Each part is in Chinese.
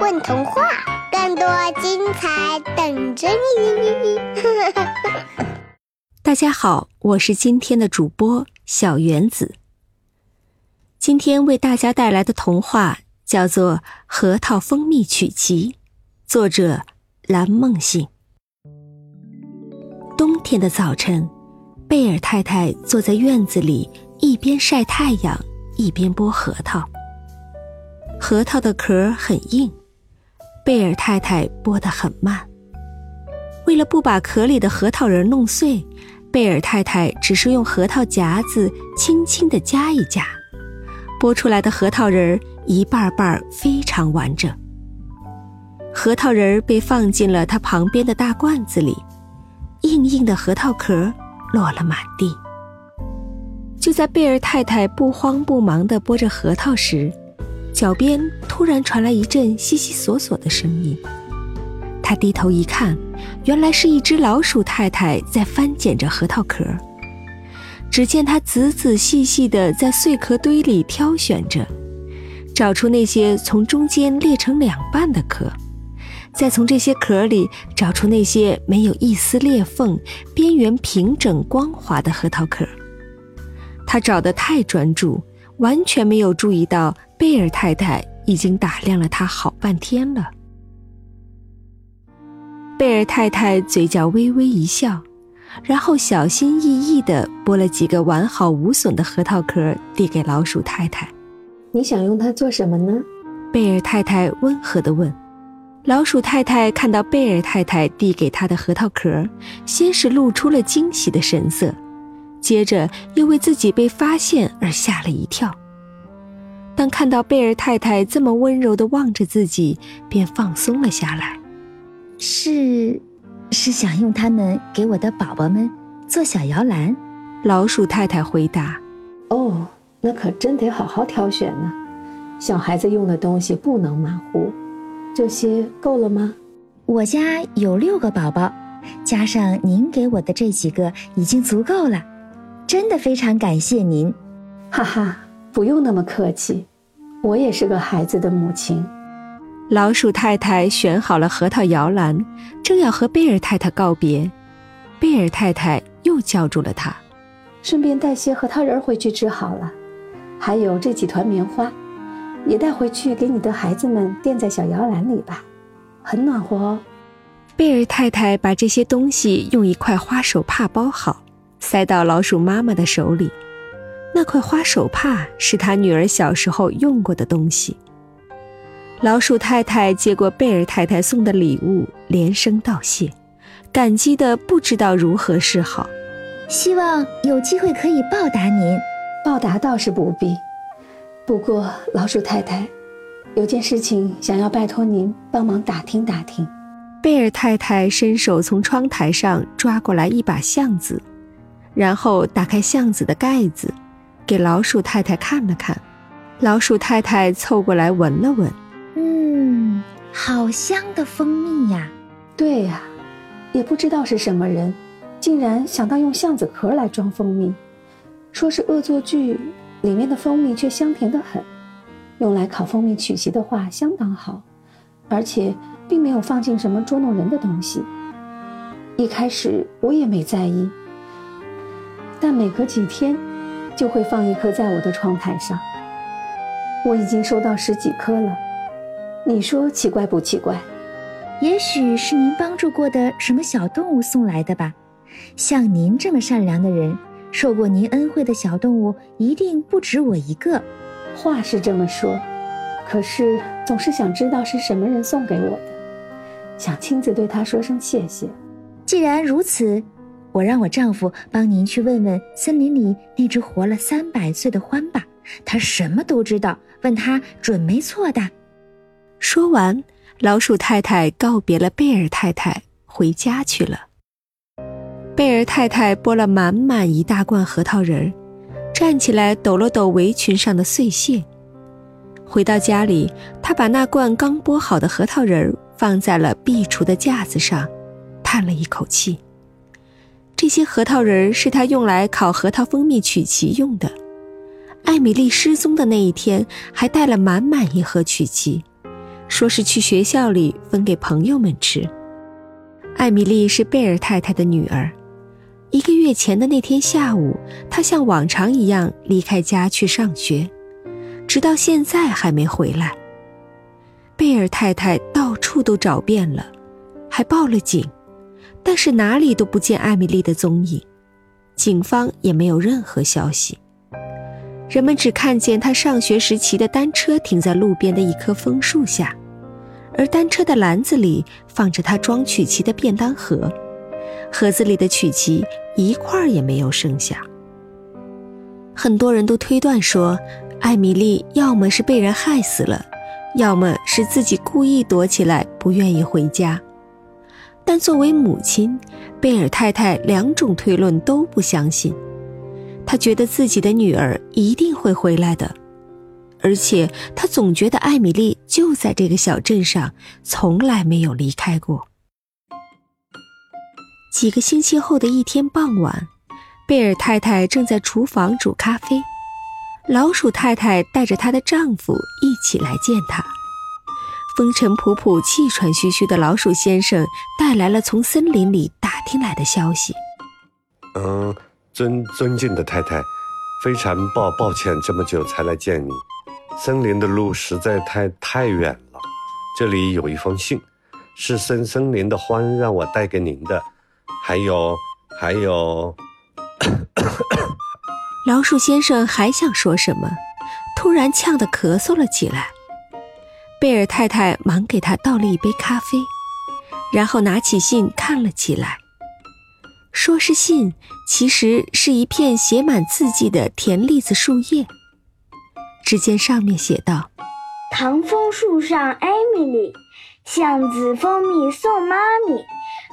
问童话，更多精彩等着你！大家好，我是今天的主播小原子。今天为大家带来的童话叫做《核桃蜂蜜曲奇》，作者蓝梦醒。冬天的早晨，贝尔太太坐在院子里，一边晒太阳，一边剥核桃。核桃的壳很硬。贝尔太太剥得很慢，为了不把壳里的核桃仁弄碎，贝尔太太只是用核桃夹子轻轻地夹一夹，剥出来的核桃仁一瓣瓣非常完整。核桃仁被放进了它旁边的大罐子里，硬硬的核桃壳落了满地。就在贝尔太太不慌不忙地剥着核桃时，脚边突然传来一阵悉悉索索的声音，他低头一看，原来是一只老鼠太太在翻捡着核桃壳。只见它仔仔细细地在碎壳堆里挑选着，找出那些从中间裂成两半的壳，再从这些壳里找出那些没有一丝裂缝、边缘平整光滑的核桃壳。他找得太专注，完全没有注意到。贝尔太太已经打量了他好半天了。贝尔太太嘴角微微一笑，然后小心翼翼地剥了几个完好无损的核桃壳，递给老鼠太太。“你想用它做什么呢？”贝尔太太温和地问。老鼠太太看到贝尔太太递给她的核桃壳，先是露出了惊喜的神色，接着又为自己被发现而吓了一跳。当看到贝尔太太这么温柔的望着自己，便放松了下来。是，是想用它们给我的宝宝们做小摇篮。老鼠太太回答：“哦，那可真得好好挑选呢。小孩子用的东西不能马虎。这些够了吗？我家有六个宝宝，加上您给我的这几个，已经足够了。真的非常感谢您。哈哈。”不用那么客气，我也是个孩子的母亲。老鼠太太选好了核桃摇篮，正要和贝尔太太告别，贝尔太太又叫住了她：“顺便带些核桃仁回去吃好了，还有这几团棉花，也带回去给你的孩子们垫在小摇篮里吧，很暖和哦。”贝尔太太把这些东西用一块花手帕包好，塞到老鼠妈妈的手里。那块花手帕是他女儿小时候用过的东西。老鼠太太接过贝尔太太送的礼物，连声道谢，感激的不知道如何是好。希望有机会可以报答您。报答倒是不必，不过老鼠太太，有件事情想要拜托您帮忙打听打听。贝尔太太伸手从窗台上抓过来一把橡子，然后打开橡子的盖子。给老鼠太太看了看，老鼠太太凑过来闻了闻，嗯，好香的蜂蜜呀！对呀，也不知道是什么人，竟然想到用橡子壳来装蜂蜜，说是恶作剧，里面的蜂蜜却香甜的很，用来烤蜂蜜曲奇的话相当好，而且并没有放进什么捉弄人的东西。一开始我也没在意，但每隔几天。就会放一颗在我的窗台上。我已经收到十几颗了，你说奇怪不奇怪？也许是您帮助过的什么小动物送来的吧。像您这么善良的人，受过您恩惠的小动物一定不止我一个。话是这么说，可是总是想知道是什么人送给我的，想亲自对他说声谢谢。既然如此。我让我丈夫帮您去问问森林里那只活了三百岁的獾吧，他什么都知道，问他准没错的。说完，老鼠太太告别了贝尔太太，回家去了。贝尔太太剥了满满一大罐核桃仁儿，站起来抖了抖围裙上的碎屑。回到家里，她把那罐刚剥好的核桃仁儿放在了壁橱的架子上，叹了一口气。这些核桃仁儿是他用来烤核桃蜂蜜曲奇用的。艾米丽失踪的那一天，还带了满满一盒曲奇，说是去学校里分给朋友们吃。艾米丽是贝尔太太的女儿。一个月前的那天下午，她像往常一样离开家去上学，直到现在还没回来。贝尔太太到处都找遍了，还报了警，但是哪里都不见艾米丽的踪影，警方也没有任何消息。人们只看见她上学时骑的单车停在路边的一棵枫树下。而单车的篮子里放着她装曲奇的便当盒，盒子里的曲奇一块儿也没有剩下。很多人都推断说，艾米丽要么是被人害死了，要么是自己故意躲起来不愿意回家。但作为母亲，贝尔太太两种推论都不相信，她觉得自己的女儿一定会回来的。而且她总觉得艾米丽就在这个小镇上，从来没有离开过。几个星期后的一天傍晚，贝尔太太正在厨房煮咖啡，老鼠太太带着她的丈夫一起来见她。风尘仆仆、气喘吁吁的老鼠先生带来了从森林里打听来的消息。嗯，尊尊敬的太太，非常抱抱歉，这么久才来见你。森林的路实在太太远了，这里有一封信，是森森林的欢让我带给您的，还有还有。老鼠先生还想说什么，突然呛得咳嗽了起来。贝尔太太忙给他倒了一杯咖啡，然后拿起信看了起来。说是信，其实是一片写满字迹的甜栗子树叶。只见上面写道：“糖枫树上，艾米丽，橡子蜂蜜送妈咪，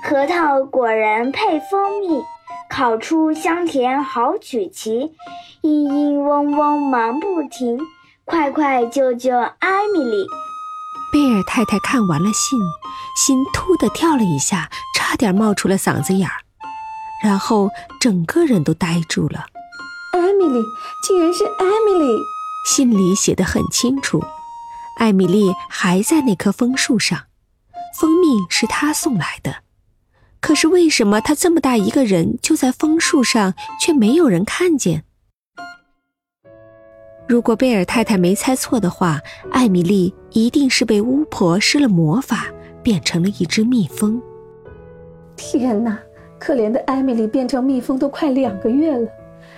核桃果仁配蜂蜜，烤出香甜好曲奇，嘤嘤嗡嗡忙不停，快快救救艾米丽！”贝尔太太看完了信，心突的跳了一下，差点冒出了嗓子眼儿，然后整个人都呆住了。艾米丽，竟然是艾米丽！信里写得很清楚，艾米丽还在那棵枫树上，蜂蜜是她送来的。可是为什么她这么大一个人就在枫树上，却没有人看见？如果贝尔太太没猜错的话，艾米丽一定是被巫婆施了魔法，变成了一只蜜蜂。天哪，可怜的艾米丽变成蜜蜂都快两个月了。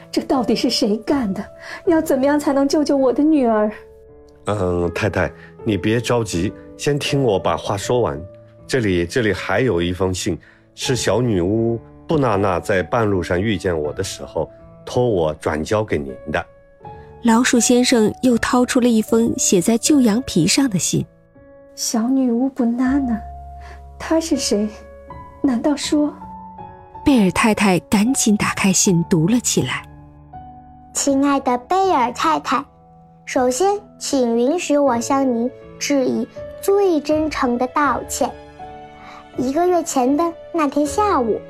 这到底是谁干的？要怎么样才能救救我的女儿？嗯，太太，你别着急，先听我把话说完。这里，这里还有一封信，是小女巫布娜娜在半路上遇见我的时候，托我转交给您的。老鼠先生又掏出了一封写在旧羊皮上的信。小女巫布娜娜，她是谁？难道说……贝尔太太赶紧打开信读了起来。亲爱的贝尔太太，首先，请允许我向您致以最真诚的道歉。一个月前的那天下午，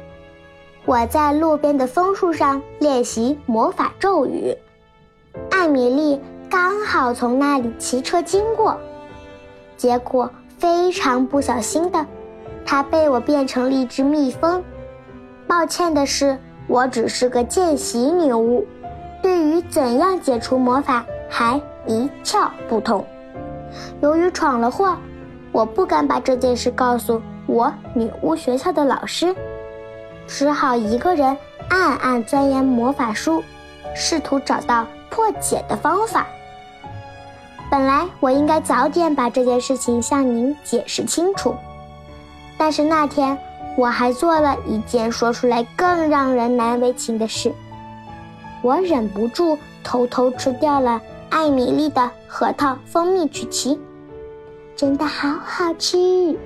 我在路边的枫树上练习魔法咒语，艾米丽刚好从那里骑车经过，结果非常不小心的，她被我变成了一只蜜蜂。抱歉的是，我只是个见习女巫。对于怎样解除魔法还一窍不通。由于闯了祸，我不敢把这件事告诉我女巫学校的老师，只好一个人暗暗钻研魔法书，试图找到破解的方法。本来我应该早点把这件事情向您解释清楚，但是那天我还做了一件说出来更让人难为情的事。我忍不住偷偷吃掉了艾米丽的核桃蜂蜜曲奇，真的好好吃，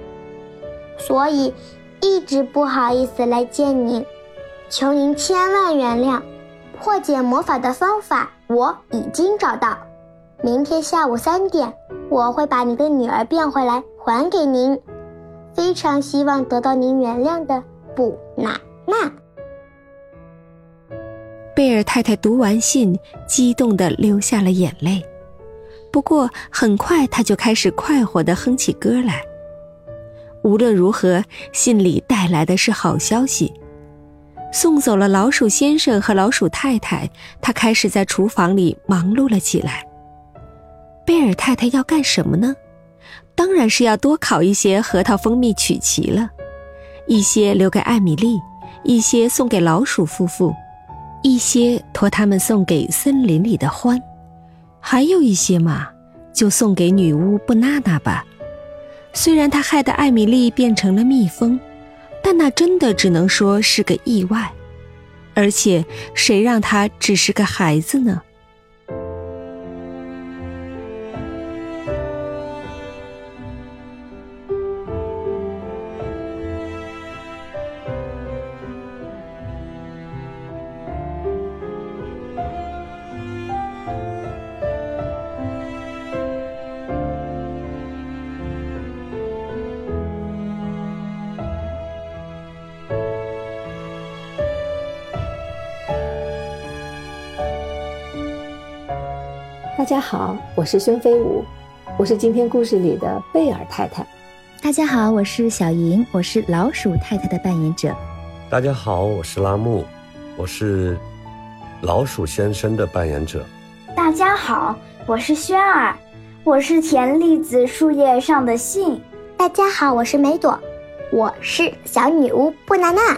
所以一直不好意思来见您，求您千万原谅。破解魔法的方法我已经找到，明天下午三点我会把你的女儿变回来还给您。非常希望得到您原谅的布娜娜。贝尔太太读完信，激动地流下了眼泪。不过很快她就开始快活地哼起歌来。无论如何，信里带来的是好消息。送走了老鼠先生和老鼠太太，他开始在厨房里忙碌了起来。贝尔太太要干什么呢？当然是要多烤一些核桃蜂蜜曲奇了，一些留给艾米丽，一些送给老鼠夫妇，一些托他们送给森林里的獾，还有一些嘛，就送给女巫布娜娜吧。虽然他害得艾米丽变成了蜜蜂。那真的只能说是个意外，而且谁让他只是个孩子呢？大家好，我是孙飞舞，我是今天故事里的贝尔太太。大家好，我是小莹，我是老鼠太太的扮演者。大家好，我是拉木，我是老鼠先生的扮演者。大家好，我是轩儿，我是甜栗子树叶上的信。大家好，我是梅朵，我是小女巫布娜娜。